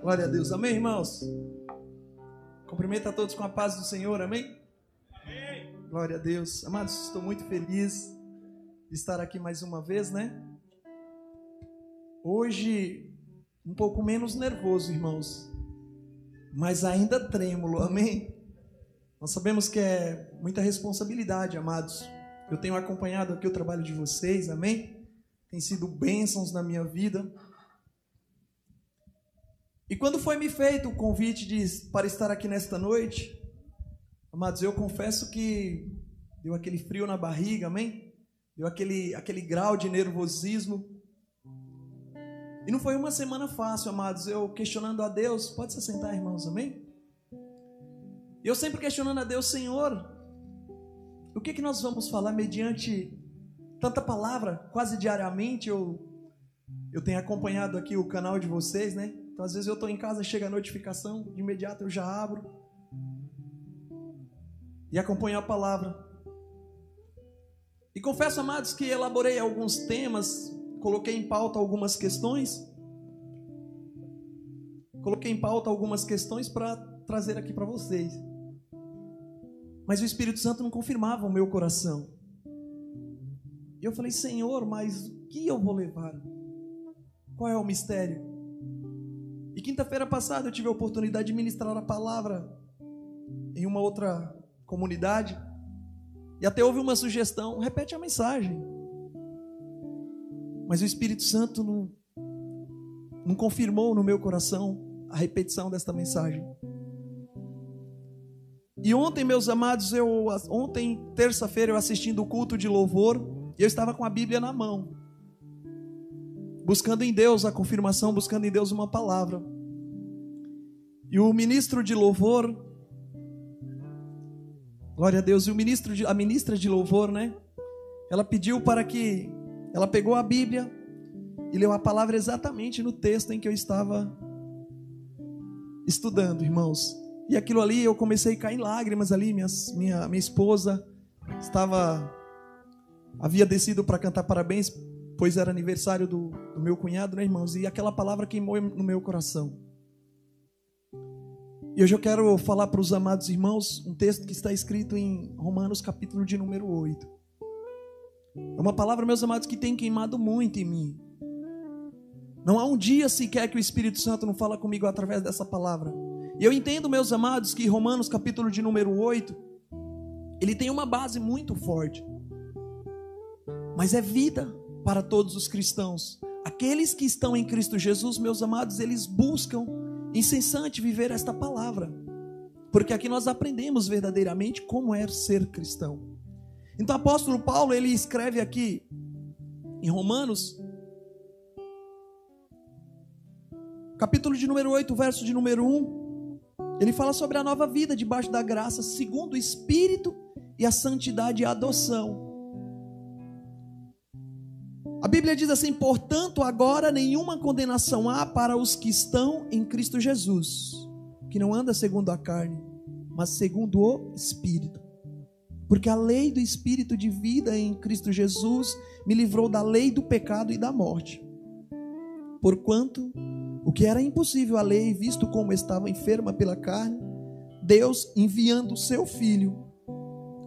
Glória a Deus. Amém, irmãos? Cumprimento a todos com a paz do Senhor. Amém? Amém. Glória a Deus. Amados, estou muito feliz de estar aqui mais uma vez, né? Hoje, um pouco menos nervoso, irmãos, mas ainda trêmulo. Amém? Nós sabemos que é muita responsabilidade, amados. Eu tenho acompanhado aqui o trabalho de vocês, amém? Tem sido bênçãos na minha vida. E quando foi me feito o convite de, para estar aqui nesta noite, amados, eu confesso que deu aquele frio na barriga, amém? Deu aquele, aquele grau de nervosismo. E não foi uma semana fácil, amados, eu questionando a Deus. Pode se sentar, irmãos, amém? Eu sempre questionando a Deus, Senhor, o que, que nós vamos falar mediante tanta palavra, quase diariamente? Eu, eu tenho acompanhado aqui o canal de vocês, né? Então, às vezes eu estou em casa, chega a notificação, de imediato eu já abro e acompanho a palavra. E confesso, amados, que elaborei alguns temas, coloquei em pauta algumas questões. Coloquei em pauta algumas questões para trazer aqui para vocês. Mas o Espírito Santo não confirmava o meu coração. E eu falei, Senhor, mas o que eu vou levar? Qual é o mistério? E quinta-feira passada eu tive a oportunidade de ministrar a palavra em uma outra comunidade. E até houve uma sugestão: repete a mensagem. Mas o Espírito Santo não, não confirmou no meu coração a repetição desta mensagem. E ontem, meus amados, eu ontem, terça-feira, eu assistindo o culto de louvor, e eu estava com a Bíblia na mão buscando em Deus a confirmação, buscando em Deus uma palavra. E o ministro de louvor, glória a Deus, e o ministro de, a ministra de louvor, né? Ela pediu para que ela pegou a Bíblia e leu a palavra exatamente no texto em que eu estava estudando, irmãos. E aquilo ali eu comecei a cair em lágrimas ali, minha, minha, minha esposa estava havia descido para cantar parabéns pois era aniversário do, do meu cunhado, né, irmãos? E aquela palavra queimou no meu coração. E hoje eu quero falar para os amados irmãos um texto que está escrito em Romanos, capítulo de número 8. É uma palavra, meus amados, que tem queimado muito em mim. Não há um dia sequer que o Espírito Santo não fala comigo através dessa palavra. E eu entendo, meus amados, que Romanos, capítulo de número 8, ele tem uma base muito forte. Mas é vida para todos os cristãos. Aqueles que estão em Cristo Jesus, meus amados, eles buscam incessante viver esta palavra. Porque aqui nós aprendemos verdadeiramente como é ser cristão. Então o apóstolo Paulo, ele escreve aqui em Romanos, capítulo de número 8, verso de número 1, ele fala sobre a nova vida debaixo da graça, segundo o Espírito e a santidade e a adoção. A Bíblia diz assim: portanto, agora nenhuma condenação há para os que estão em Cristo Jesus, que não anda segundo a carne, mas segundo o Espírito. Porque a lei do Espírito de vida em Cristo Jesus me livrou da lei do pecado e da morte. Porquanto o que era impossível à lei, visto como estava enferma pela carne, Deus, enviando o seu Filho,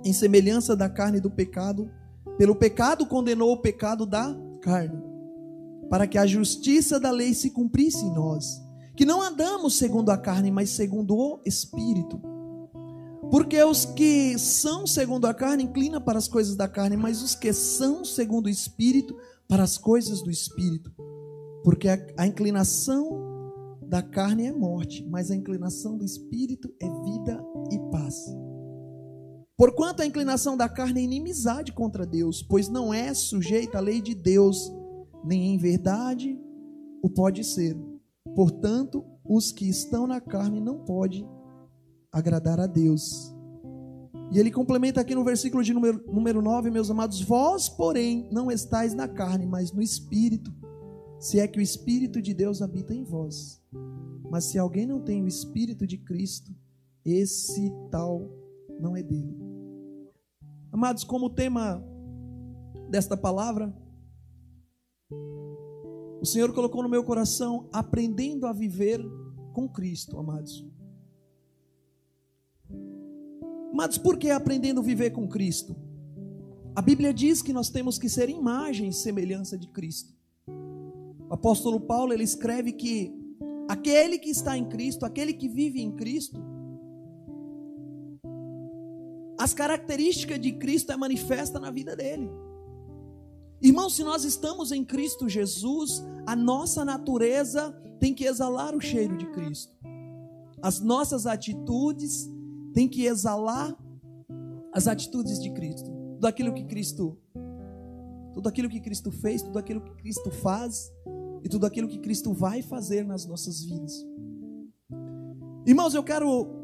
em semelhança da carne do pecado, pelo pecado condenou o pecado da carne, para que a justiça da lei se cumprisse em nós, que não andamos segundo a carne, mas segundo o Espírito. Porque os que são segundo a carne inclinam para as coisas da carne, mas os que são segundo o Espírito para as coisas do Espírito. Porque a, a inclinação da carne é morte, mas a inclinação do Espírito é vida e paz. Porquanto a inclinação da carne é inimizade contra Deus, pois não é sujeita à lei de Deus, nem em verdade o pode ser. Portanto, os que estão na carne não podem agradar a Deus. E ele complementa aqui no versículo de número, número 9, meus amados: Vós, porém, não estáis na carne, mas no Espírito, se é que o Espírito de Deus habita em vós. Mas se alguém não tem o Espírito de Cristo, esse tal não é dele. Amados, como tema desta palavra, o Senhor colocou no meu coração aprendendo a viver com Cristo, amados. Amados, por que aprendendo a viver com Cristo? A Bíblia diz que nós temos que ser imagem e semelhança de Cristo. O apóstolo Paulo ele escreve que aquele que está em Cristo, aquele que vive em Cristo, as características de Cristo é manifesta na vida dele. Irmão, se nós estamos em Cristo Jesus, a nossa natureza tem que exalar o cheiro de Cristo. As nossas atitudes têm que exalar as atitudes de Cristo. Tudo aquilo que Cristo tudo aquilo que Cristo fez, tudo aquilo que Cristo faz e tudo aquilo que Cristo vai fazer nas nossas vidas. Irmãos, eu quero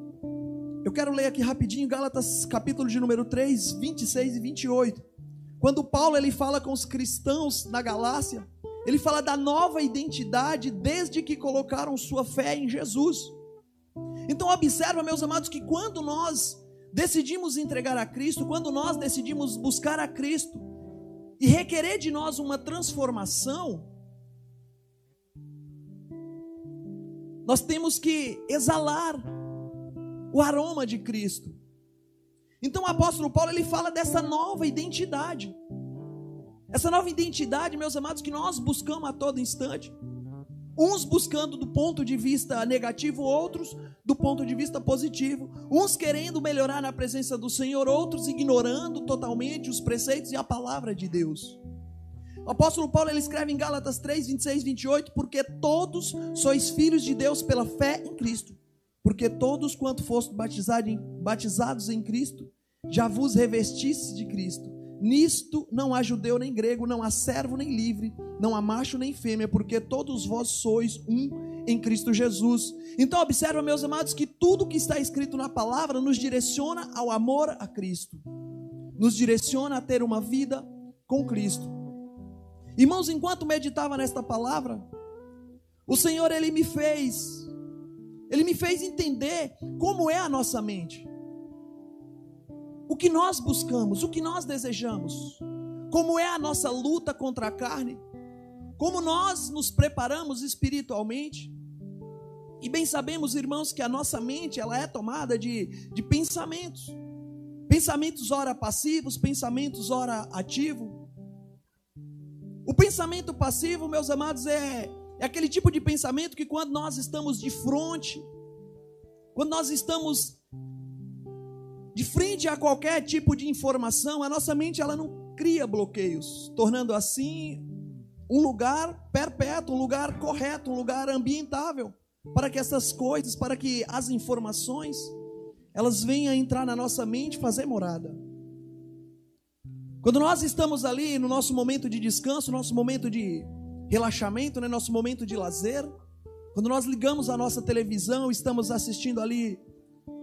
eu quero ler aqui rapidinho Gálatas capítulo de número 3, 26 e 28. Quando Paulo ele fala com os cristãos na Galácia, ele fala da nova identidade desde que colocaram sua fé em Jesus. Então observa, meus amados, que quando nós decidimos entregar a Cristo, quando nós decidimos buscar a Cristo e requerer de nós uma transformação, nós temos que exalar o aroma de Cristo. Então o apóstolo Paulo ele fala dessa nova identidade. Essa nova identidade, meus amados, que nós buscamos a todo instante. Uns buscando do ponto de vista negativo, outros do ponto de vista positivo. Uns querendo melhorar na presença do Senhor, outros ignorando totalmente os preceitos e a palavra de Deus. O apóstolo Paulo ele escreve em Gálatas 3, 26, 28, porque todos sois filhos de Deus pela fé em Cristo. Porque todos quanto foste batizados em, Cristo, já vos revestistes de Cristo. Nisto não há judeu nem grego, não há servo nem livre, não há macho nem fêmea, porque todos vós sois um em Cristo Jesus. Então observa, meus amados, que tudo que está escrito na palavra nos direciona ao amor a Cristo. Nos direciona a ter uma vida com Cristo. Irmãos, enquanto meditava nesta palavra, o Senhor ele me fez ele me fez entender como é a nossa mente o que nós buscamos, o que nós desejamos, como é a nossa luta contra a carne, como nós nos preparamos espiritualmente. E bem sabemos, irmãos, que a nossa mente ela é tomada de, de pensamentos. Pensamentos ora passivos, pensamentos ora ativos. O pensamento passivo, meus amados, é, é aquele tipo de pensamento que quando nós estamos de frente, quando nós estamos de frente a qualquer tipo de informação, a nossa mente ela não cria bloqueios, tornando assim um lugar perpétuo, um lugar correto, um lugar ambientável, para que essas coisas, para que as informações, elas venham entrar na nossa mente, fazer morada. Quando nós estamos ali no nosso momento de descanso, nosso momento de relaxamento, né, nosso momento de lazer, quando nós ligamos a nossa televisão, estamos assistindo ali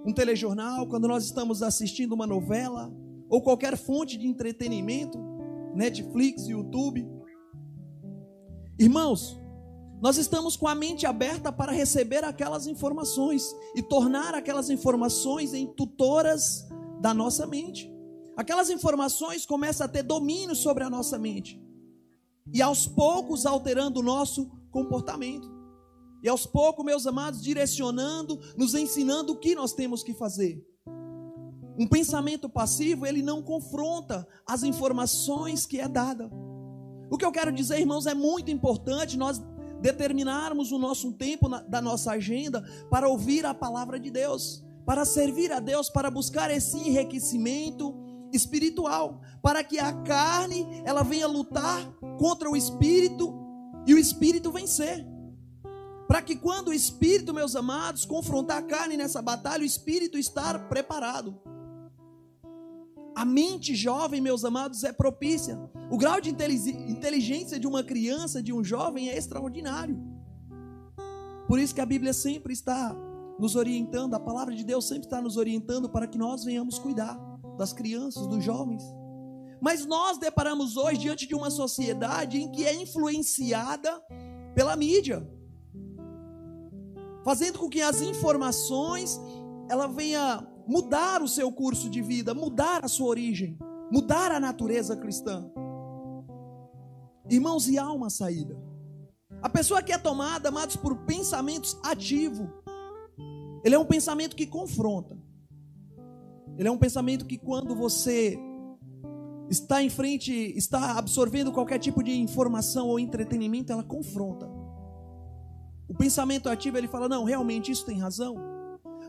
um telejornal, quando nós estamos assistindo uma novela, ou qualquer fonte de entretenimento, Netflix, YouTube. Irmãos, nós estamos com a mente aberta para receber aquelas informações e tornar aquelas informações em tutoras da nossa mente. Aquelas informações começam a ter domínio sobre a nossa mente e aos poucos alterando o nosso comportamento. E aos poucos, meus amados, direcionando, nos ensinando o que nós temos que fazer. Um pensamento passivo, ele não confronta as informações que é dada. O que eu quero dizer, irmãos, é muito importante nós determinarmos o nosso tempo na, da nossa agenda para ouvir a palavra de Deus, para servir a Deus, para buscar esse enriquecimento espiritual, para que a carne ela venha lutar contra o espírito e o espírito vencer. Para que quando o Espírito, meus amados, confrontar a carne nessa batalha, o Espírito estar preparado. A mente jovem, meus amados, é propícia. O grau de inteligência de uma criança, de um jovem, é extraordinário. Por isso que a Bíblia sempre está nos orientando, a palavra de Deus sempre está nos orientando para que nós venhamos cuidar das crianças, dos jovens. Mas nós deparamos hoje diante de uma sociedade em que é influenciada pela mídia fazendo com que as informações ela venha mudar o seu curso de vida, mudar a sua origem, mudar a natureza cristã. Irmãos, e há uma saída. A pessoa que é tomada, amados, por pensamentos ativos, ele é um pensamento que confronta. Ele é um pensamento que quando você está em frente, está absorvendo qualquer tipo de informação ou entretenimento, ela confronta. O pensamento ativo ele fala: "Não, realmente isso tem razão".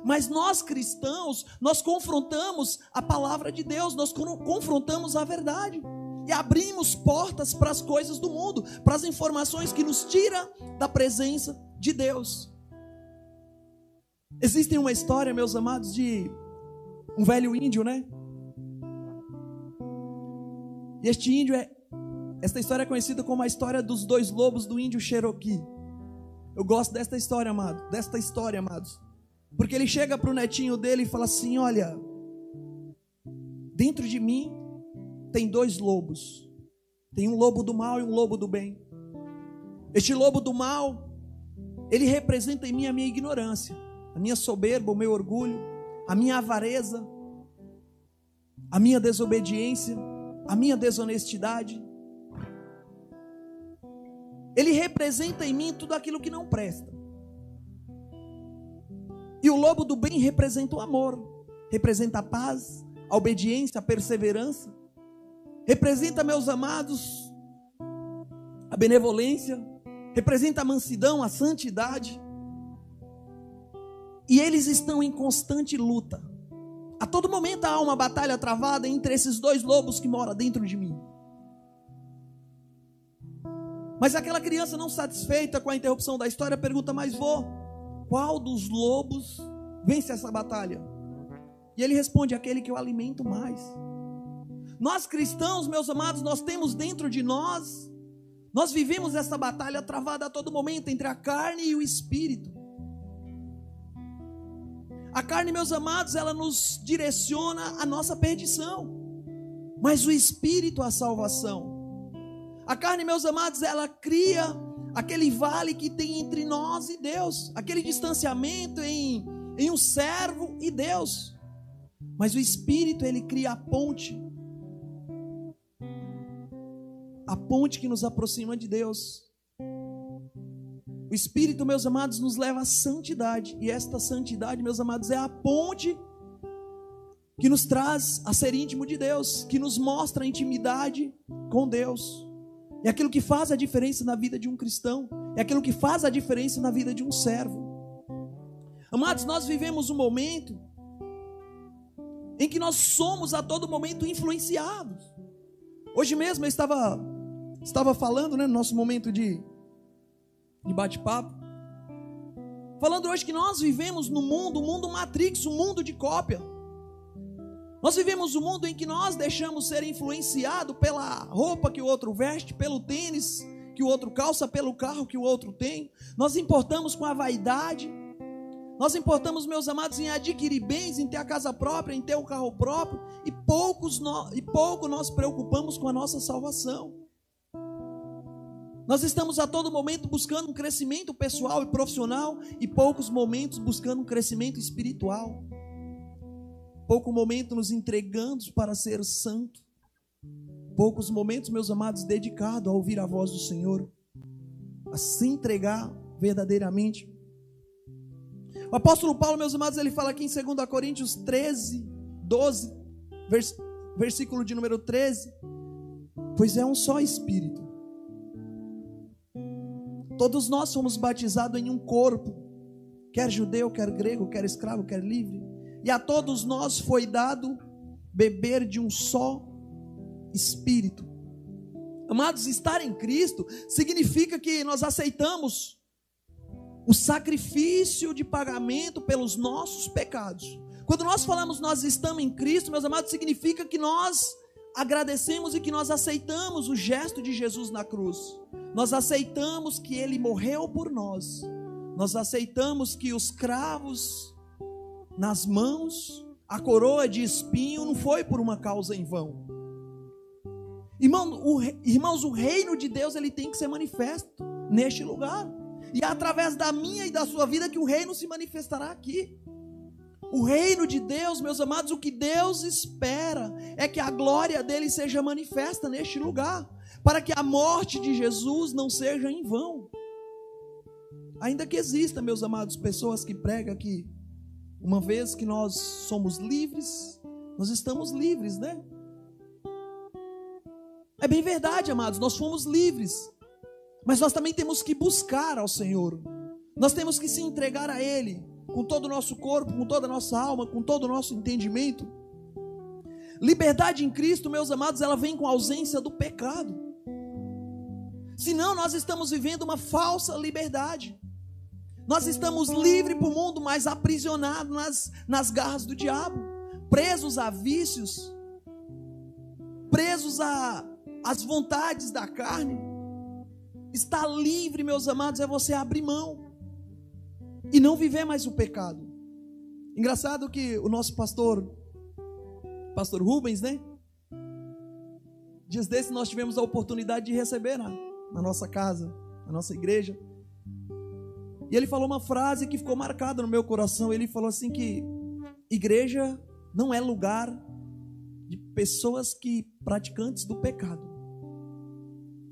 Mas nós cristãos, nós confrontamos a palavra de Deus, nós confrontamos a verdade e abrimos portas para as coisas do mundo, para as informações que nos tira da presença de Deus. Existe uma história, meus amados, de um velho índio, né? E este índio é. Esta história é conhecida como a história dos dois lobos do índio Cherokee. Eu gosto desta história, amado. Desta história, amados. Porque ele chega para o netinho dele e fala assim: Olha, dentro de mim tem dois lobos. Tem um lobo do mal e um lobo do bem. Este lobo do mal, ele representa em mim a minha ignorância, a minha soberba, o meu orgulho, a minha avareza, a minha desobediência a minha desonestidade. Ele representa em mim tudo aquilo que não presta. E o lobo do bem representa o amor, representa a paz, a obediência, a perseverança. Representa, meus amados, a benevolência, representa a mansidão, a santidade. E eles estão em constante luta. A todo momento há uma batalha travada entre esses dois lobos que moram dentro de mim. Mas aquela criança não satisfeita com a interrupção da história pergunta: Mas vô, qual dos lobos vence essa batalha? E ele responde: Aquele que eu alimento mais. Nós cristãos, meus amados, nós temos dentro de nós, nós vivemos essa batalha travada a todo momento entre a carne e o espírito. A carne, meus amados, ela nos direciona à nossa perdição, mas o espírito a salvação. A carne, meus amados, ela cria aquele vale que tem entre nós e Deus, aquele distanciamento em, em um servo e Deus. Mas o espírito, ele cria a ponte, a ponte que nos aproxima de Deus. Espírito, meus amados, nos leva à santidade. E esta santidade, meus amados, é a ponte que nos traz a ser íntimo de Deus, que nos mostra a intimidade com Deus. É aquilo que faz a diferença na vida de um cristão, é aquilo que faz a diferença na vida de um servo. Amados, nós vivemos um momento em que nós somos a todo momento influenciados. Hoje mesmo eu estava estava falando, né, no nosso momento de de bate-papo. Falando hoje que nós vivemos no mundo, um mundo matrix, um mundo de cópia. Nós vivemos um mundo em que nós deixamos ser influenciado pela roupa que o outro veste, pelo tênis que o outro calça, pelo carro que o outro tem. Nós importamos com a vaidade. Nós importamos, meus amados, em adquirir bens, em ter a casa própria, em ter o carro próprio, e poucos no, e pouco nós preocupamos com a nossa salvação. Nós estamos a todo momento buscando um crescimento pessoal e profissional e poucos momentos buscando um crescimento espiritual. Pouco momento nos entregando para ser santo. Poucos momentos, meus amados, dedicados a ouvir a voz do Senhor, a se entregar verdadeiramente. O apóstolo Paulo, meus amados, ele fala aqui em 2 Coríntios 13, 12, vers, versículo de número 13: Pois é um só Espírito Todos nós somos batizados em um corpo, quer judeu, quer grego, quer escravo, quer livre. E a todos nós foi dado beber de um só espírito. Amados, estar em Cristo significa que nós aceitamos o sacrifício de pagamento pelos nossos pecados. Quando nós falamos nós estamos em Cristo, meus amados, significa que nós agradecemos e que nós aceitamos o gesto de Jesus na cruz. Nós aceitamos que ele morreu por nós. Nós aceitamos que os cravos nas mãos, a coroa de espinho não foi por uma causa em vão. Irmão, o, irmãos, o reino de Deus ele tem que ser manifesto neste lugar. E é através da minha e da sua vida que o reino se manifestará aqui. O reino de Deus, meus amados, o que Deus espera é que a glória dele seja manifesta neste lugar, para que a morte de Jesus não seja em vão. Ainda que exista, meus amados, pessoas que pregam que uma vez que nós somos livres, nós estamos livres, né? É bem verdade, amados, nós fomos livres. Mas nós também temos que buscar ao Senhor. Nós temos que se entregar a Ele com todo o nosso corpo, com toda a nossa alma, com todo o nosso entendimento. Liberdade em Cristo, meus amados, ela vem com a ausência do pecado. Senão nós estamos vivendo uma falsa liberdade. Nós estamos livres para o mundo, mas aprisionados nas, nas garras do diabo, presos a vícios, presos a as vontades da carne. Estar livre, meus amados, é você abrir mão e não viver mais o pecado. Engraçado que o nosso pastor, pastor Rubens, né? Dias desses nós tivemos a oportunidade de receber na, na nossa casa, na nossa igreja. E ele falou uma frase que ficou marcada no meu coração. Ele falou assim que igreja não é lugar de pessoas que praticantes do pecado.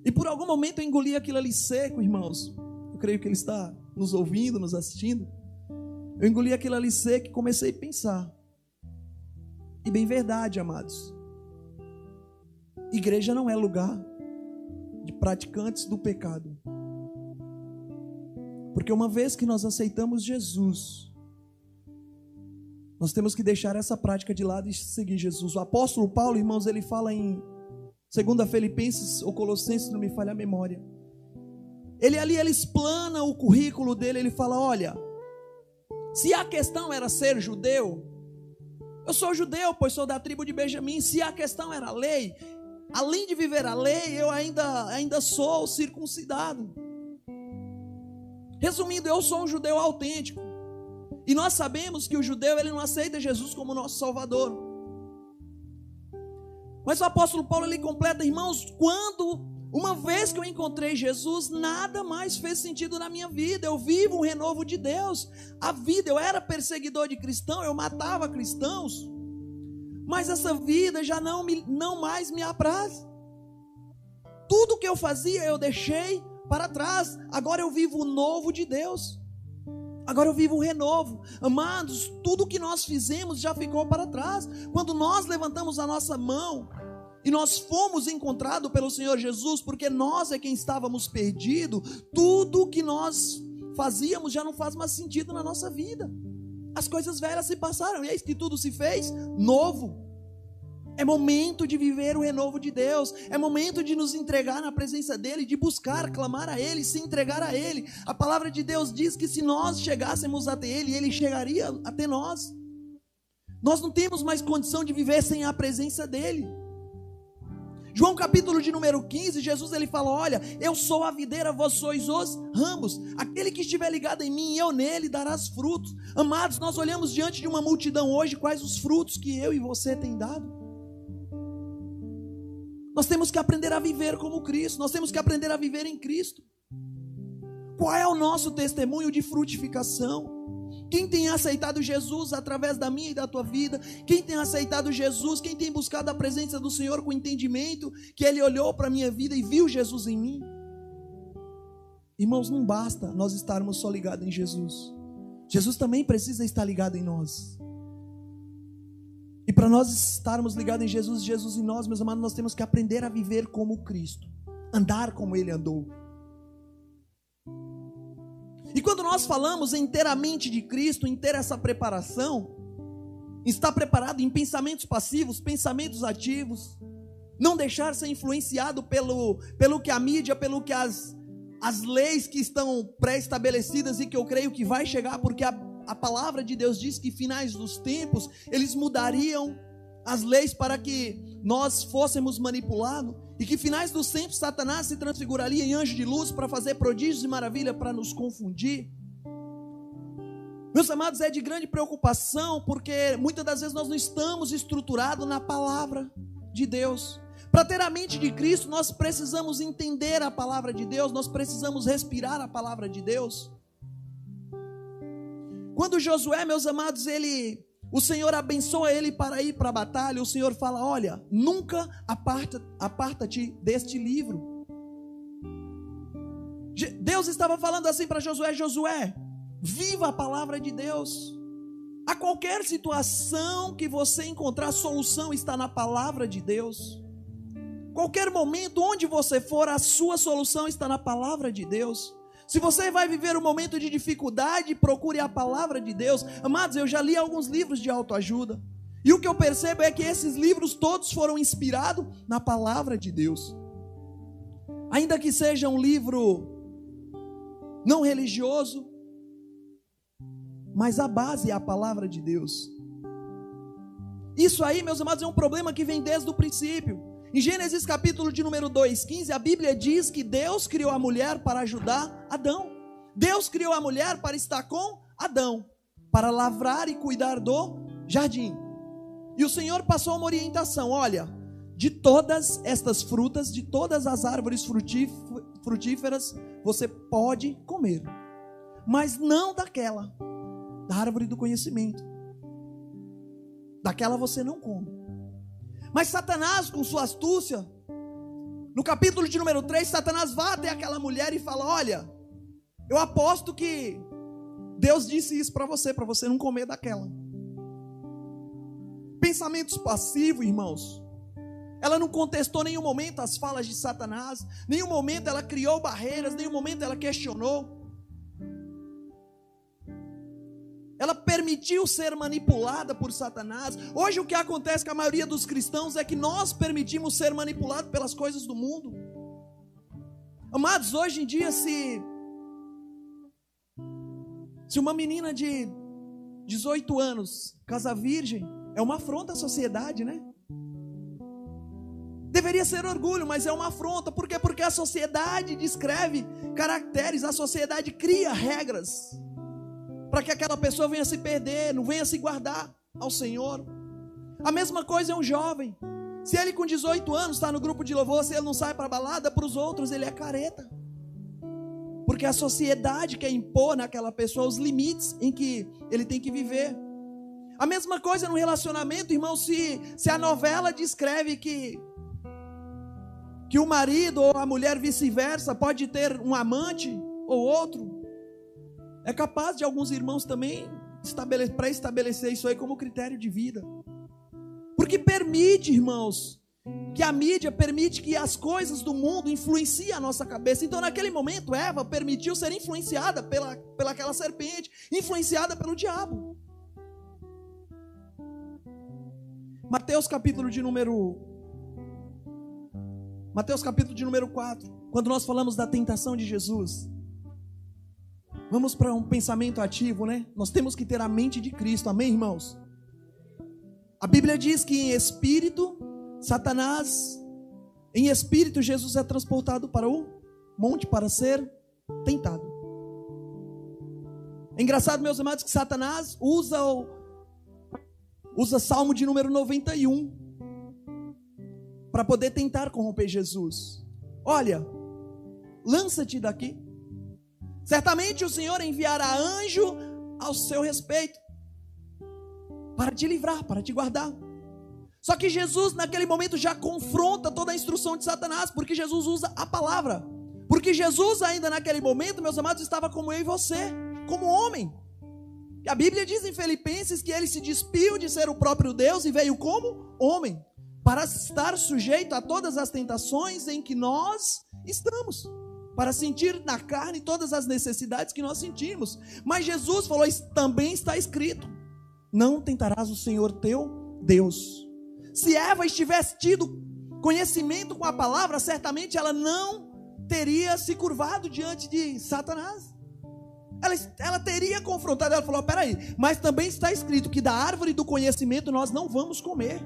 E por algum momento eu engoli aquilo ali seco, irmãos. Eu creio que ele está nos ouvindo, nos assistindo. Eu engoli aquilo ali seco e comecei a pensar. E bem verdade, amados. Igreja não é lugar de praticantes do pecado. Porque uma vez que nós aceitamos Jesus, nós temos que deixar essa prática de lado e seguir Jesus. O apóstolo Paulo, irmãos, ele fala em Segundo a Filipenses ou Colossenses, não me falha a memória. Ele ali ele explana o currículo dele, ele fala: "Olha, se a questão era ser judeu, eu sou judeu, pois sou da tribo de Benjamim. Se a questão era a lei, além de viver a lei, eu ainda ainda sou circuncidado. Resumindo, eu sou um judeu autêntico. E nós sabemos que o judeu ele não aceita Jesus como nosso salvador. Mas o apóstolo Paulo ele completa, irmãos, quando uma vez que eu encontrei Jesus, nada mais fez sentido na minha vida. Eu vivo um renovo de Deus. A vida, eu era perseguidor de cristão, eu matava cristãos. Mas essa vida já não, me, não mais me apraz. Tudo que eu fazia, eu deixei para trás. Agora eu vivo o novo de Deus. Agora eu vivo um renovo. Amados, tudo que nós fizemos já ficou para trás. Quando nós levantamos a nossa mão e nós fomos encontrados pelo Senhor Jesus, porque nós é quem estávamos perdidos, tudo que nós fazíamos já não faz mais sentido na nossa vida. As coisas velhas se passaram, e eis que tudo se fez novo. É momento de viver o renovo de Deus. É momento de nos entregar na presença dEle, de buscar, clamar a Ele, se entregar a Ele. A palavra de Deus diz que se nós chegássemos até Ele, Ele chegaria até nós. Nós não temos mais condição de viver sem a presença dEle. João capítulo de número 15, Jesus ele fala: Olha, eu sou a videira, vós sois os ramos. Aquele que estiver ligado em mim, eu nele darás frutos. Amados, nós olhamos diante de uma multidão hoje, quais os frutos que eu e você tem dado? Nós temos que aprender a viver como Cristo, nós temos que aprender a viver em Cristo. Qual é o nosso testemunho de frutificação? Quem tem aceitado Jesus através da minha e da tua vida? Quem tem aceitado Jesus? Quem tem buscado a presença do Senhor com entendimento que Ele olhou para a minha vida e viu Jesus em mim? Irmãos, não basta nós estarmos só ligados em Jesus. Jesus também precisa estar ligado em nós. E para nós estarmos ligados em Jesus, Jesus em nós, meus amados, nós temos que aprender a viver como Cristo, andar como Ele andou. E quando nós falamos inteiramente de Cristo, em ter essa preparação, estar preparado em pensamentos passivos, pensamentos ativos, não deixar ser influenciado pelo, pelo que a mídia, pelo que as, as leis que estão pré-estabelecidas e que eu creio que vai chegar, porque a a palavra de Deus diz que finais dos tempos eles mudariam as leis para que nós fôssemos manipulados e que finais dos tempos Satanás se transfiguraria em anjo de luz para fazer prodígios e maravilha para nos confundir. Meus amados, é de grande preocupação porque muitas das vezes nós não estamos estruturados na palavra de Deus. Para ter a mente de Cristo, nós precisamos entender a palavra de Deus, nós precisamos respirar a palavra de Deus. Quando Josué, meus amados, ele o Senhor abençoa ele para ir para a batalha, o Senhor fala: "Olha, nunca aparta aparta-te deste livro". Deus estava falando assim para Josué: Josué, viva a palavra de Deus. A qualquer situação que você encontrar, a solução está na palavra de Deus. Qualquer momento, onde você for, a sua solução está na palavra de Deus. Se você vai viver um momento de dificuldade, procure a palavra de Deus. Amados, eu já li alguns livros de autoajuda. E o que eu percebo é que esses livros todos foram inspirados na palavra de Deus. Ainda que seja um livro não religioso, mas a base é a palavra de Deus. Isso aí, meus amados, é um problema que vem desde o princípio. Em Gênesis capítulo de número 2, 15, a Bíblia diz que Deus criou a mulher para ajudar Adão. Deus criou a mulher para estar com Adão, para lavrar e cuidar do jardim. E o Senhor passou uma orientação: olha, de todas estas frutas, de todas as árvores frutíferas, você pode comer, mas não daquela da árvore do conhecimento. Daquela você não come. Mas Satanás, com sua astúcia, no capítulo de número 3, Satanás vai até aquela mulher e fala: Olha, eu aposto que Deus disse isso para você, para você não comer daquela. Pensamentos passivos, irmãos. Ela não contestou nenhum momento as falas de Satanás, nenhum momento ela criou barreiras, nenhum momento ela questionou. Ela permitiu ser manipulada por Satanás. Hoje o que acontece com a maioria dos cristãos é que nós permitimos ser manipulados pelas coisas do mundo. Amados, hoje em dia se se uma menina de 18 anos casa virgem, é uma afronta à sociedade, né? Deveria ser orgulho, mas é uma afronta. Por quê? Porque a sociedade descreve caracteres, a sociedade cria regras para que aquela pessoa venha se perder, não venha se guardar ao Senhor. A mesma coisa é um jovem. Se ele com 18 anos está no grupo de louvor, se ele não sai para balada, para os outros ele é careta. Porque a sociedade quer impor naquela pessoa os limites em que ele tem que viver. A mesma coisa no relacionamento, irmão, se, se a novela descreve que que o marido ou a mulher vice-versa pode ter um amante ou outro, é capaz de alguns irmãos também pré-estabelecer isso aí como critério de vida. Porque permite, irmãos, que a mídia permite que as coisas do mundo influenciem a nossa cabeça. Então, naquele momento, Eva permitiu ser influenciada pela, pela aquela serpente, influenciada pelo diabo. Mateus capítulo de número Mateus capítulo de número 4, quando nós falamos da tentação de Jesus, Vamos para um pensamento ativo, né? Nós temos que ter a mente de Cristo, amém, irmãos? A Bíblia diz que em espírito, Satanás, em espírito, Jesus é transportado para o monte para ser tentado. É engraçado, meus amados, que Satanás usa o, usa Salmo de número 91 para poder tentar corromper Jesus. Olha, lança-te daqui. Certamente o Senhor enviará anjo ao seu respeito para te livrar, para te guardar. Só que Jesus, naquele momento, já confronta toda a instrução de Satanás, porque Jesus usa a palavra. Porque Jesus, ainda naquele momento, meus amados, estava como eu e você, como homem. E a Bíblia diz em Filipenses que ele se despiu de ser o próprio Deus e veio como homem, para estar sujeito a todas as tentações em que nós estamos para sentir na carne todas as necessidades que nós sentimos. Mas Jesus falou: também está escrito: não tentarás o Senhor teu Deus. Se Eva estivesse tido conhecimento com a palavra, certamente ela não teria se curvado diante de Satanás. Ela, ela teria confrontado, ela falou: peraí, mas também está escrito que da árvore do conhecimento nós não vamos comer.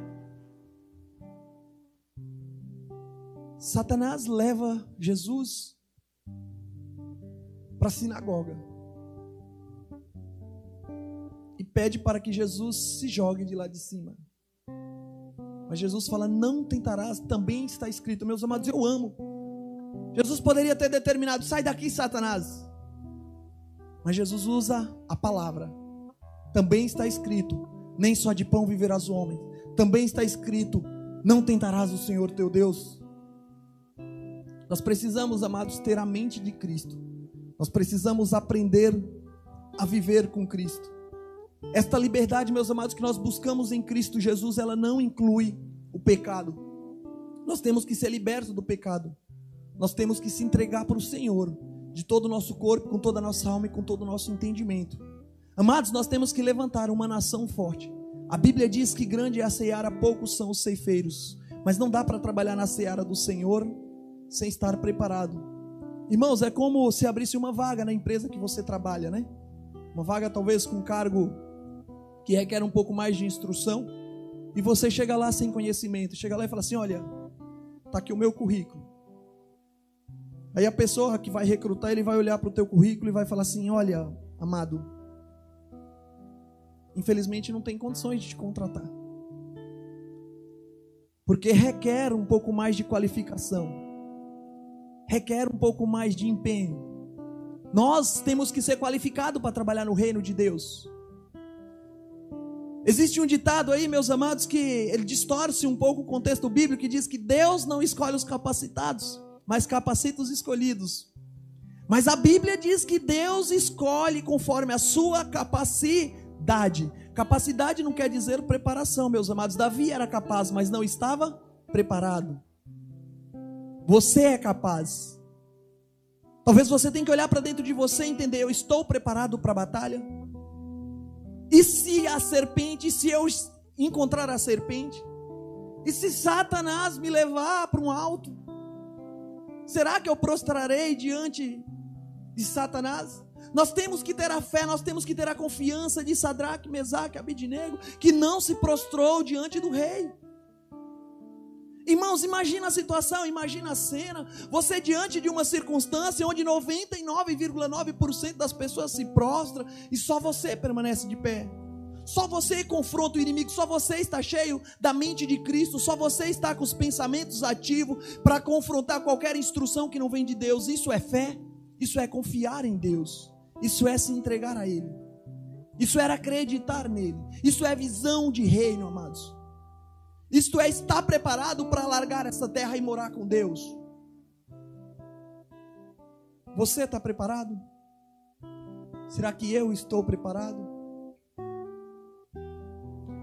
Satanás leva Jesus para a sinagoga e pede para que Jesus se jogue de lá de cima. Mas Jesus fala: Não tentarás, também está escrito. Meus amados, eu amo. Jesus poderia ter determinado: Sai daqui, Satanás. Mas Jesus usa a palavra. Também está escrito: Nem só de pão viverás o homem. Também está escrito: Não tentarás o Senhor teu Deus. Nós precisamos, amados, ter a mente de Cristo Nós precisamos aprender a viver com Cristo. Esta liberdade, meus amados, que nós buscamos em Cristo Jesus, ela não inclui o pecado. Nós temos que ser libertos do pecado. Nós temos que se entregar para o Senhor, de todo o nosso corpo, com toda a nossa alma e com todo o nosso entendimento. Amados, nós temos que levantar uma nação forte. A Bíblia diz que grande é a seara, poucos são os ceifeiros. Mas não dá para trabalhar na seara do Senhor sem estar preparado. Irmãos, é como se abrisse uma vaga na empresa que você trabalha, né? Uma vaga talvez com cargo que requer um pouco mais de instrução. E você chega lá sem conhecimento. Chega lá e fala assim: Olha, está aqui o meu currículo. Aí a pessoa que vai recrutar, ele vai olhar para o teu currículo e vai falar assim: Olha, amado, infelizmente não tem condições de te contratar. Porque requer um pouco mais de qualificação, requer um pouco mais de empenho. Nós temos que ser qualificados para trabalhar no reino de Deus. Existe um ditado aí, meus amados, que ele distorce um pouco o contexto bíblico que diz que Deus não escolhe os capacitados, mas capacita os escolhidos. Mas a Bíblia diz que Deus escolhe conforme a sua capacidade. Capacidade não quer dizer preparação, meus amados. Davi era capaz, mas não estava preparado. Você é capaz. Talvez você tenha que olhar para dentro de você e entender: eu estou preparado para a batalha? E se a serpente, se eu encontrar a serpente? E se Satanás me levar para um alto? Será que eu prostrarei diante de Satanás? Nós temos que ter a fé, nós temos que ter a confiança de Sadraque, Mesaque, Abidnego, que não se prostrou diante do rei. Irmãos, imagina a situação, imagina a cena. Você diante de uma circunstância onde 99,9% das pessoas se prostram e só você permanece de pé. Só você confronta o inimigo, só você está cheio da mente de Cristo, só você está com os pensamentos ativos para confrontar qualquer instrução que não vem de Deus. Isso é fé, isso é confiar em Deus, isso é se entregar a Ele, isso é acreditar nele, isso é visão de reino, amados. Isto é, estar preparado para largar essa terra e morar com Deus. Você está preparado? Será que eu estou preparado?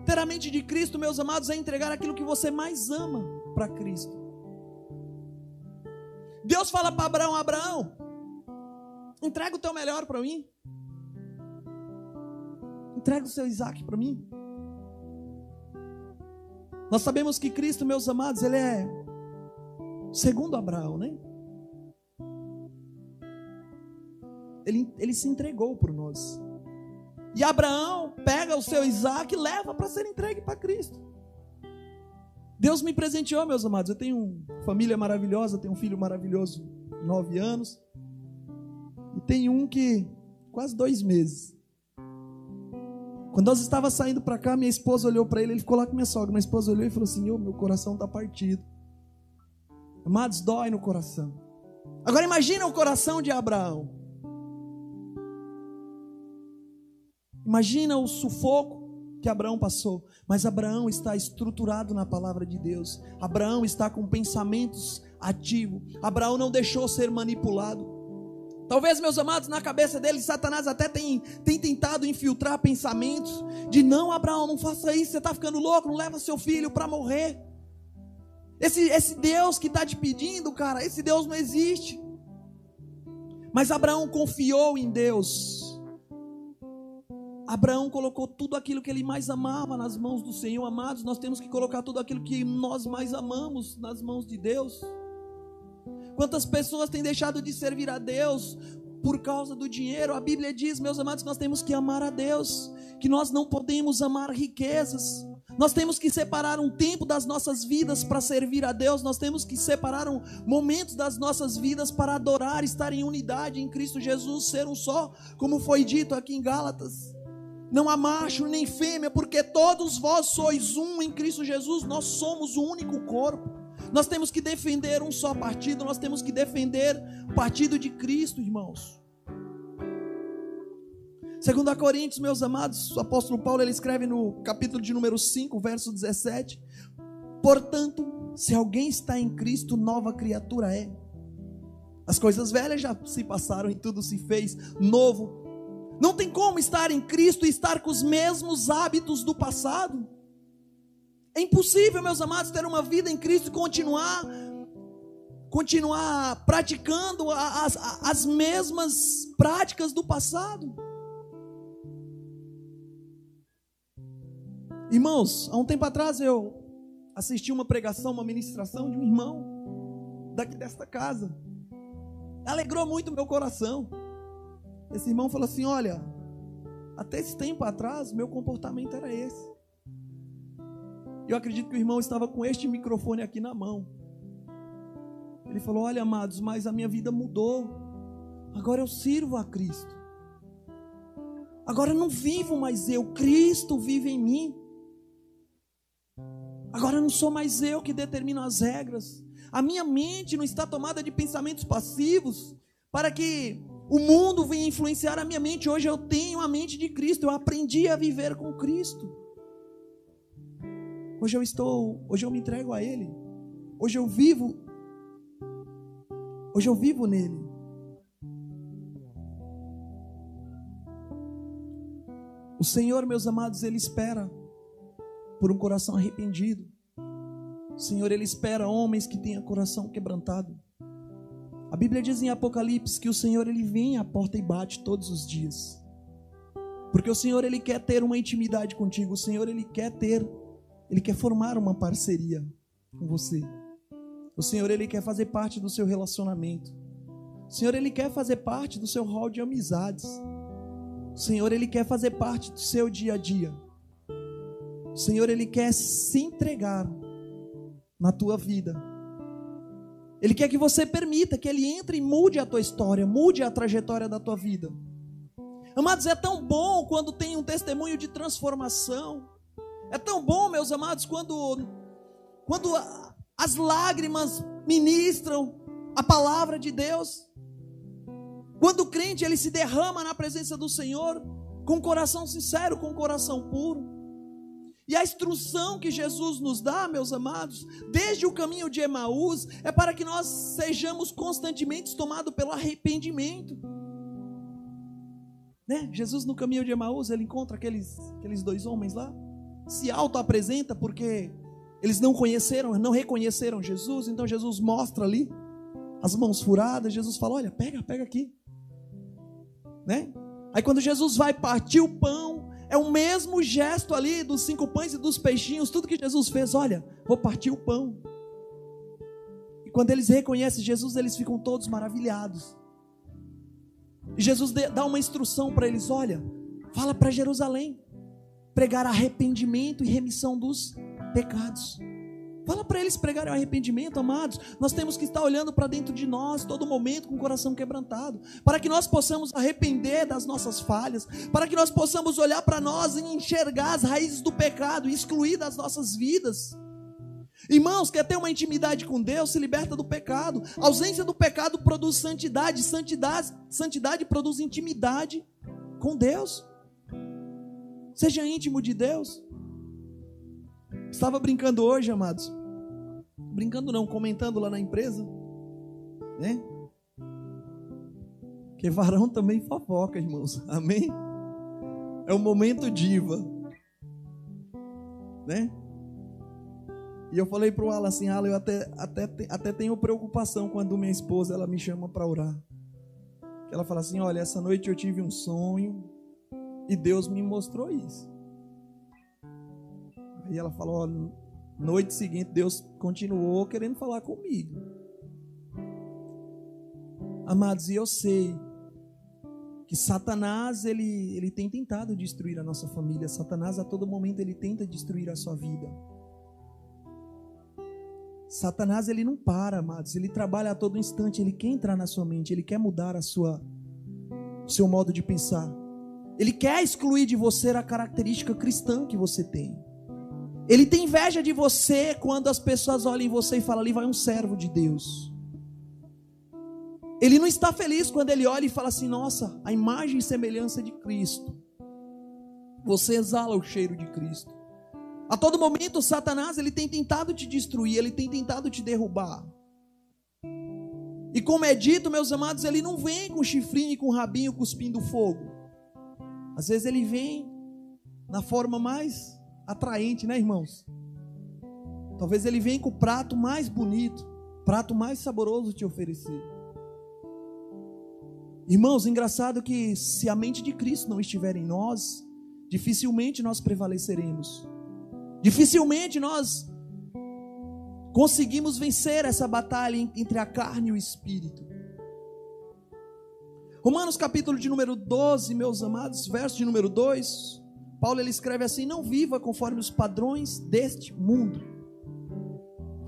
Ter a mente de Cristo, meus amados, é entregar aquilo que você mais ama para Cristo. Deus fala para Abraão: Abraão, entrega o teu melhor para mim. Entrega o seu Isaac para mim. Nós sabemos que Cristo, meus amados, ele é segundo Abraão, né? Ele, ele se entregou por nós. E Abraão pega o seu Isaac e leva para ser entregue para Cristo. Deus me presenteou, meus amados. Eu tenho uma família maravilhosa, tenho um filho maravilhoso, nove anos. E tem um que quase dois meses. Quando nós estava saindo para cá, minha esposa olhou para ele, ele ficou lá com minha sogra. Minha esposa olhou e falou assim: oh, meu coração está partido. Amados, dói no coração. Agora imagina o coração de Abraão. Imagina o sufoco que Abraão passou. Mas Abraão está estruturado na palavra de Deus. Abraão está com pensamentos ativos. Abraão não deixou ser manipulado. Talvez, meus amados, na cabeça dele, Satanás até tem, tem tentado infiltrar pensamentos de não, Abraão, não faça isso, você está ficando louco, não leva seu filho para morrer. Esse, esse Deus que está te pedindo, cara, esse Deus não existe. Mas Abraão confiou em Deus. Abraão colocou tudo aquilo que ele mais amava nas mãos do Senhor. Amados, nós temos que colocar tudo aquilo que nós mais amamos nas mãos de Deus. Quantas pessoas têm deixado de servir a Deus por causa do dinheiro? A Bíblia diz, meus amados, que nós temos que amar a Deus, que nós não podemos amar riquezas. Nós temos que separar um tempo das nossas vidas para servir a Deus, nós temos que separar um momentos das nossas vidas para adorar, estar em unidade em Cristo Jesus, ser um só, como foi dito aqui em Gálatas. Não há macho nem fêmea, porque todos vós sois um em Cristo Jesus, nós somos o único corpo. Nós temos que defender um só partido, nós temos que defender o partido de Cristo, irmãos. Segundo a Coríntios, meus amados, o apóstolo Paulo ele escreve no capítulo de número 5, verso 17: Portanto, se alguém está em Cristo, nova criatura é. As coisas velhas já se passaram e tudo se fez novo. Não tem como estar em Cristo e estar com os mesmos hábitos do passado. É impossível, meus amados, ter uma vida em Cristo e continuar continuar praticando as, as mesmas práticas do passado. Irmãos, há um tempo atrás eu assisti uma pregação, uma ministração de um irmão daqui desta casa. Alegrou muito meu coração. Esse irmão falou assim: Olha, até esse tempo atrás, meu comportamento era esse. Eu acredito que o irmão estava com este microfone aqui na mão. Ele falou: Olha, amados, mas a minha vida mudou. Agora eu sirvo a Cristo. Agora eu não vivo mais eu, Cristo vive em mim. Agora não sou mais eu que determino as regras. A minha mente não está tomada de pensamentos passivos para que o mundo vem influenciar a minha mente. Hoje eu tenho a mente de Cristo. Eu aprendi a viver com Cristo. Hoje eu estou, hoje eu me entrego a Ele. Hoje eu vivo. Hoje eu vivo nele. O Senhor, meus amados, Ele espera por um coração arrependido. O Senhor, Ele espera homens que tenham coração quebrantado. A Bíblia diz em Apocalipse que o Senhor ele vem à porta e bate todos os dias. Porque o Senhor ele quer ter uma intimidade contigo, o Senhor ele quer ter, ele quer formar uma parceria com você. O Senhor ele quer fazer parte do seu relacionamento. O Senhor ele quer fazer parte do seu hall de amizades. O Senhor ele quer fazer parte do seu dia a dia. O Senhor ele quer se entregar na tua vida ele quer que você permita que ele entre e mude a tua história, mude a trajetória da tua vida. Amados, é tão bom quando tem um testemunho de transformação. É tão bom, meus amados, quando quando as lágrimas ministram a palavra de Deus. Quando o crente ele se derrama na presença do Senhor com coração sincero, com coração puro. E a instrução que Jesus nos dá, meus amados, desde o caminho de Emaús, é para que nós sejamos constantemente tomados pelo arrependimento. Né? Jesus no caminho de Emaús, ele encontra aqueles, aqueles dois homens lá, se auto-apresenta porque eles não conheceram, não reconheceram Jesus, então Jesus mostra ali as mãos furadas, Jesus fala: "Olha, pega, pega aqui". Né? Aí quando Jesus vai partir o pão, é o mesmo gesto ali dos cinco pães e dos peixinhos, tudo que Jesus fez. Olha, vou partir o pão. E quando eles reconhecem Jesus, eles ficam todos maravilhados. E Jesus dá uma instrução para eles: olha, fala para Jerusalém, pregar arrependimento e remissão dos pecados. Fala para eles pregarem o arrependimento, amados. Nós temos que estar olhando para dentro de nós todo momento com o coração quebrantado, para que nós possamos arrepender das nossas falhas, para que nós possamos olhar para nós e enxergar as raízes do pecado excluir das nossas vidas. Irmãos, quer ter uma intimidade com Deus, se liberta do pecado. A ausência do pecado produz santidade, santidade, santidade produz intimidade com Deus. Seja íntimo de Deus. Estava brincando hoje, amados. Brincando não, comentando lá na empresa, né? Que varão também fofoca, irmãos. Amém? É o momento diva. Né? E eu falei pro Alan assim, Alan, eu até, até, até tenho preocupação quando minha esposa ela me chama para orar. Ela fala assim, olha, essa noite eu tive um sonho e Deus me mostrou isso. E ela falou: noite seguinte, Deus continuou querendo falar comigo. Amados, e eu sei que Satanás ele, ele tem tentado destruir a nossa família. Satanás a todo momento ele tenta destruir a sua vida. Satanás ele não para, amados. Ele trabalha a todo instante. Ele quer entrar na sua mente. Ele quer mudar a sua seu modo de pensar. Ele quer excluir de você a característica cristã que você tem. Ele tem inveja de você quando as pessoas olham em você e falam: ali vai um servo de Deus. Ele não está feliz quando ele olha e fala assim: nossa, a imagem e semelhança de Cristo. Você exala o cheiro de Cristo. A todo momento, Satanás ele tem tentado te destruir, ele tem tentado te derrubar. E como é dito, meus amados, ele não vem com chifrinho e com rabinho cuspindo fogo. Às vezes ele vem na forma mais atraente, né, irmãos? Talvez ele venha com o prato mais bonito, prato mais saboroso te oferecer. Irmãos, engraçado que se a mente de Cristo não estiver em nós, dificilmente nós prevaleceremos. Dificilmente nós conseguimos vencer essa batalha entre a carne e o espírito. Romanos capítulo de número 12, meus amados, verso de número 2, Paulo ele escreve assim: "Não viva conforme os padrões deste mundo".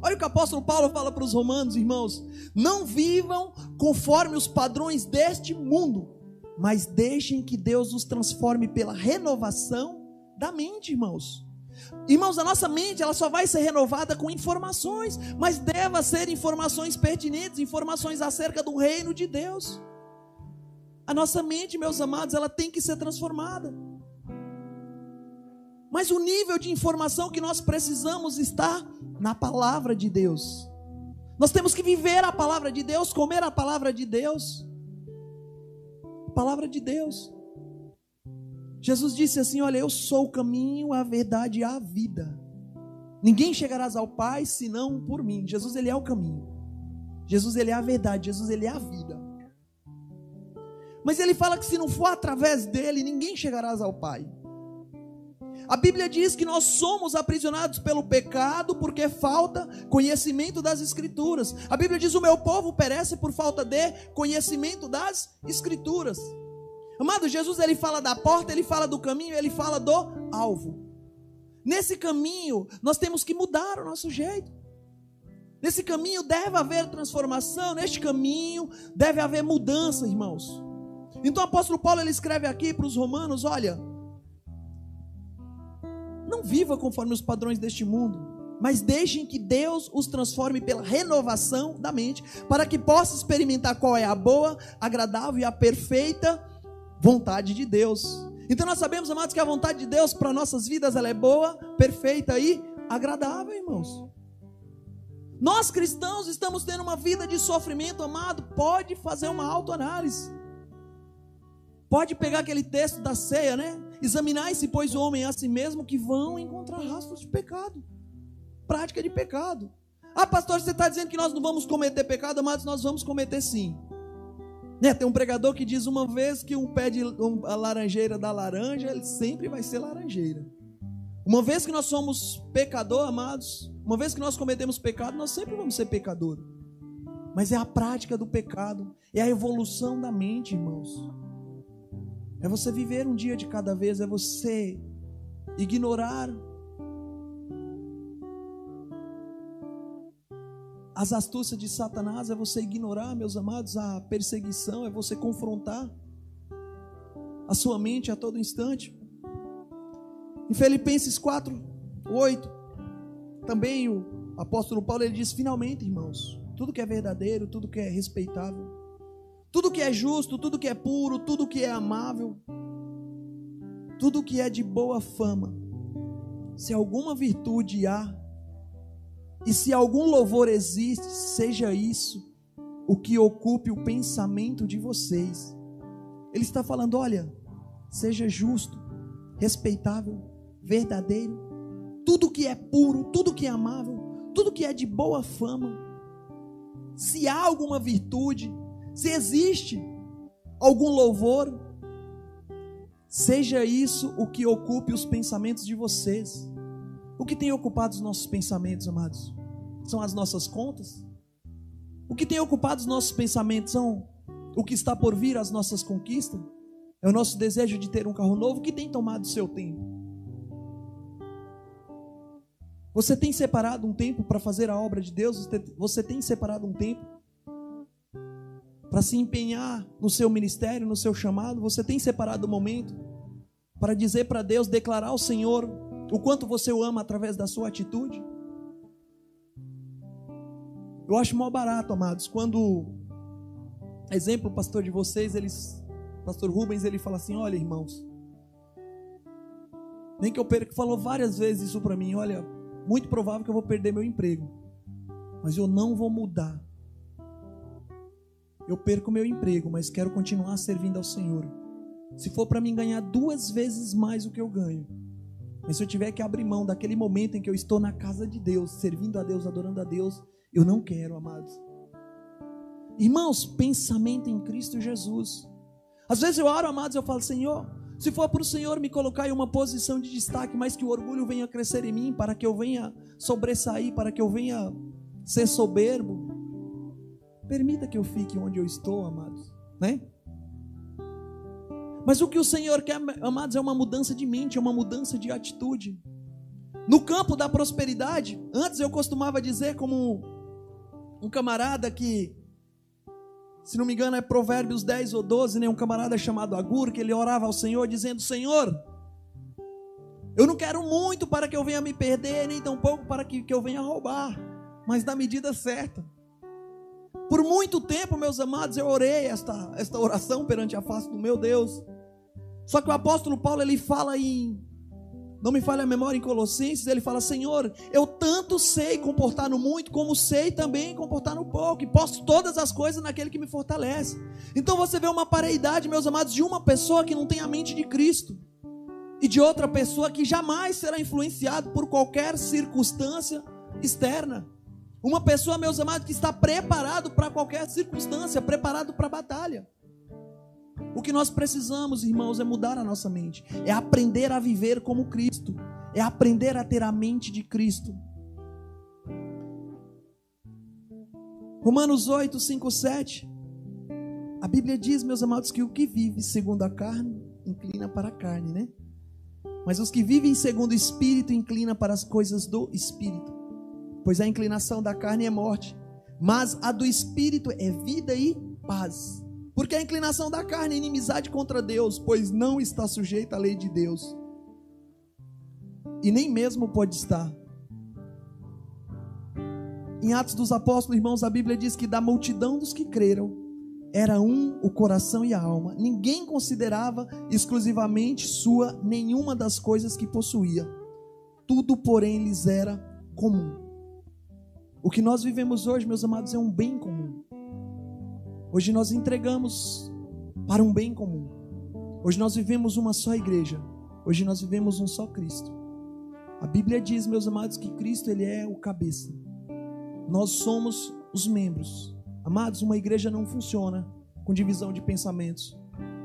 Olha o que o apóstolo Paulo fala para os romanos, irmãos: "Não vivam conforme os padrões deste mundo, mas deixem que Deus os transforme pela renovação da mente, irmãos". Irmãos, a nossa mente ela só vai ser renovada com informações, mas deva ser informações pertinentes, informações acerca do reino de Deus. A nossa mente, meus amados, ela tem que ser transformada. Mas o nível de informação que nós precisamos está na palavra de Deus. Nós temos que viver a palavra de Deus, comer a palavra de Deus. A palavra de Deus. Jesus disse assim: Olha, eu sou o caminho, a verdade e a vida. Ninguém chegará ao Pai senão por mim. Jesus, ele é o caminho. Jesus, ele é a verdade. Jesus, ele é a vida. Mas ele fala que se não for através dele, ninguém chegará ao Pai. A Bíblia diz que nós somos aprisionados pelo pecado porque falta conhecimento das Escrituras. A Bíblia diz: o meu povo perece por falta de conhecimento das Escrituras. Amado, Jesus ele fala da porta, ele fala do caminho, ele fala do alvo. Nesse caminho, nós temos que mudar o nosso jeito. Nesse caminho deve haver transformação, neste caminho deve haver mudança, irmãos. Então o apóstolo Paulo ele escreve aqui para os romanos: olha, não viva conforme os padrões deste mundo, mas deixem que Deus os transforme pela renovação da mente, para que possa experimentar qual é a boa, agradável e a perfeita vontade de Deus. Então nós sabemos, amados, que a vontade de Deus para nossas vidas ela é boa, perfeita e agradável, irmãos. Nós cristãos estamos tendo uma vida de sofrimento, amado, pode fazer uma autoanálise. Pode pegar aquele texto da ceia, né? Examinar-se, pois, o homem a si mesmo, que vão encontrar rastros de pecado. Prática de pecado. Ah, pastor, você está dizendo que nós não vamos cometer pecado, mas nós vamos cometer sim. Né? Tem um pregador que diz uma vez que um pé de um, a laranjeira da laranja, ele sempre vai ser laranjeira. Uma vez que nós somos pecador, amados, uma vez que nós cometemos pecado, nós sempre vamos ser pecador. Mas é a prática do pecado, é a evolução da mente, irmãos. É você viver um dia de cada vez, é você ignorar as astúcias de Satanás, é você ignorar, meus amados, a perseguição, é você confrontar a sua mente a todo instante. Em Filipenses 4, 8, também o apóstolo Paulo ele diz: finalmente, irmãos, tudo que é verdadeiro, tudo que é respeitável, tudo que é justo, tudo que é puro, tudo que é amável, tudo que é de boa fama, se alguma virtude há, e se algum louvor existe, seja isso o que ocupe o pensamento de vocês. Ele está falando: olha, seja justo, respeitável, verdadeiro, tudo que é puro, tudo que é amável, tudo que é de boa fama. Se há alguma virtude, se existe algum louvor, seja isso o que ocupe os pensamentos de vocês. O que tem ocupado os nossos pensamentos, amados? São as nossas contas? O que tem ocupado os nossos pensamentos são o que está por vir, as nossas conquistas? É o nosso desejo de ter um carro novo que tem tomado o seu tempo. Você tem separado um tempo para fazer a obra de Deus? Você tem separado um tempo para se empenhar no seu ministério, no seu chamado, você tem separado o momento para dizer para Deus, declarar ao Senhor o quanto você o ama através da sua atitude? Eu acho mal barato, amados, quando exemplo, pastor de vocês, eles pastor Rubens, ele fala assim: "Olha, irmãos, nem que eu perca, falou várias vezes isso para mim, olha, muito provável que eu vou perder meu emprego, mas eu não vou mudar eu perco meu emprego, mas quero continuar servindo ao Senhor. Se for para mim ganhar duas vezes mais o que eu ganho, mas se eu tiver que abrir mão daquele momento em que eu estou na casa de Deus, servindo a Deus, adorando a Deus, eu não quero, amados. Irmãos, pensamento em Cristo Jesus. Às vezes eu oro, amados, eu falo, Senhor, se for para o Senhor me colocar em uma posição de destaque, mas que o orgulho venha crescer em mim, para que eu venha sobressair, para que eu venha ser soberbo, permita que eu fique onde eu estou, amados, né? Mas o que o Senhor quer, amados, é uma mudança de mente, é uma mudança de atitude. No campo da prosperidade, antes eu costumava dizer como um camarada que, se não me engano é Provérbios 10 ou 12, né? um camarada chamado Agur, que ele orava ao Senhor dizendo: Senhor, eu não quero muito para que eu venha me perder, nem tão pouco para que, que eu venha roubar, mas na medida certa. Por muito tempo, meus amados, eu orei esta, esta oração perante a face do meu Deus. Só que o apóstolo Paulo ele fala em não me falha a memória em Colossenses, ele fala: Senhor, eu tanto sei comportar no muito, como sei também comportar no pouco, e posso todas as coisas naquele que me fortalece. Então você vê uma pareidade, meus amados, de uma pessoa que não tem a mente de Cristo, e de outra pessoa que jamais será influenciado por qualquer circunstância externa. Uma pessoa, meus amados, que está preparado para qualquer circunstância, preparado para a batalha. O que nós precisamos, irmãos, é mudar a nossa mente, é aprender a viver como Cristo, é aprender a ter a mente de Cristo. Romanos 8, 5, 7. A Bíblia diz, meus amados, que o que vive segundo a carne inclina para a carne, né? Mas os que vivem segundo o Espírito inclina para as coisas do Espírito. Pois a inclinação da carne é morte, mas a do Espírito é vida e paz. Porque a inclinação da carne é inimizade contra Deus, pois não está sujeita à lei de Deus. E nem mesmo pode estar. Em Atos dos Apóstolos, irmãos, a Bíblia diz que da multidão dos que creram, era um o coração e a alma. Ninguém considerava exclusivamente sua nenhuma das coisas que possuía. Tudo, porém, lhes era comum. O que nós vivemos hoje, meus amados, é um bem comum. Hoje nós entregamos para um bem comum. Hoje nós vivemos uma só igreja. Hoje nós vivemos um só Cristo. A Bíblia diz, meus amados, que Cristo ele é o cabeça. Nós somos os membros. Amados, uma igreja não funciona com divisão de pensamentos.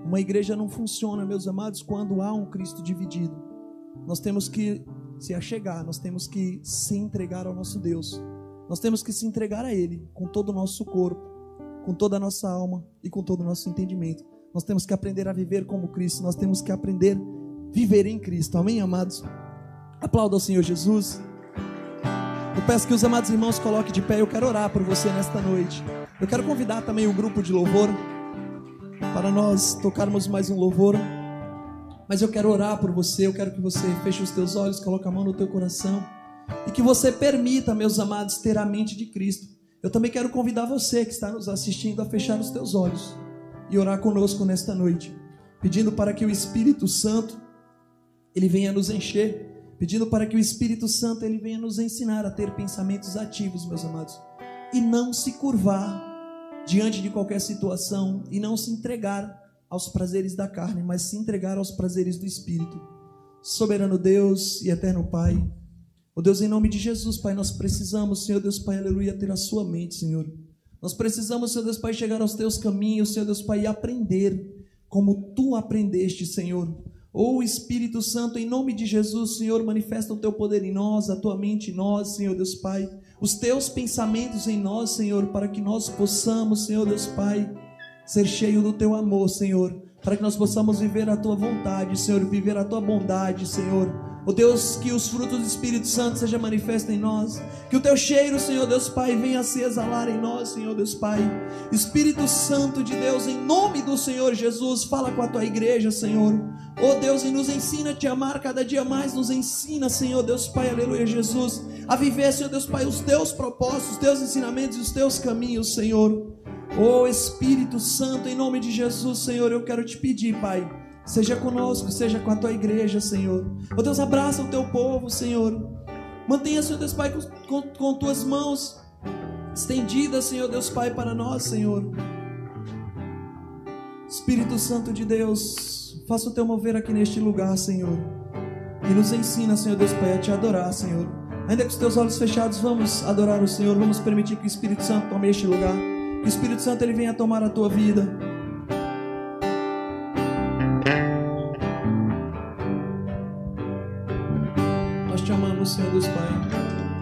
Uma igreja não funciona, meus amados, quando há um Cristo dividido. Nós temos que se achegar, nós temos que se entregar ao nosso Deus. Nós temos que se entregar a Ele com todo o nosso corpo com toda a nossa alma e com todo o nosso entendimento. Nós temos que aprender a viver como Cristo, nós temos que aprender a viver em Cristo. Amém, amados? Aplauda ao Senhor Jesus. Eu peço que os amados irmãos coloquem de pé. Eu quero orar por você nesta noite. Eu quero convidar também o grupo de louvor para nós tocarmos mais um louvor. Mas eu quero orar por você. Eu quero que você feche os teus olhos, coloque a mão no teu coração e que você permita, meus amados, ter a mente de Cristo. Eu também quero convidar você que está nos assistindo a fechar os teus olhos e orar conosco nesta noite, pedindo para que o Espírito Santo ele venha nos encher, pedindo para que o Espírito Santo ele venha nos ensinar a ter pensamentos ativos, meus amados, e não se curvar diante de qualquer situação e não se entregar aos prazeres da carne, mas se entregar aos prazeres do Espírito. Soberano Deus e eterno Pai, Oh Deus, em nome de Jesus, Pai, nós precisamos, Senhor Deus, Pai, aleluia, ter a Sua mente, Senhor. Nós precisamos, Senhor Deus, Pai, chegar aos Teus caminhos, Senhor Deus, Pai, e aprender como Tu aprendeste, Senhor. Oh Espírito Santo, em nome de Jesus, Senhor, manifesta o Teu poder em nós, a Tua mente em nós, Senhor Deus, Pai. Os Teus pensamentos em nós, Senhor, para que nós possamos, Senhor Deus, Pai, ser cheio do Teu amor, Senhor. Para que nós possamos viver a Tua vontade, Senhor, viver a Tua bondade, Senhor Oh Deus, que os frutos do Espírito Santo sejam manifestos em nós. Que o teu cheiro, Senhor Deus Pai, venha se exalar em nós, Senhor Deus Pai. Espírito Santo de Deus, em nome do Senhor Jesus, fala com a tua igreja, Senhor. Oh Deus, e nos ensina a te amar cada dia mais. Nos ensina, Senhor Deus Pai, aleluia, Jesus, a viver, Senhor Deus Pai, os teus propósitos, os teus ensinamentos e os teus caminhos, Senhor. Oh Espírito Santo, em nome de Jesus, Senhor, eu quero te pedir, Pai Seja conosco, seja com a tua igreja, Senhor. Oh Deus, abraça o teu povo, Senhor. Mantenha, Senhor Deus Pai, com, com, com tuas mãos estendidas, Senhor Deus Pai, para nós, Senhor. Espírito Santo de Deus, faça o teu mover aqui neste lugar, Senhor. E nos ensina, Senhor Deus Pai, a te adorar, Senhor. Ainda com os teus olhos fechados, vamos adorar o Senhor. Vamos permitir que o Espírito Santo tome este lugar. Que o Espírito Santo ele venha tomar a tua vida.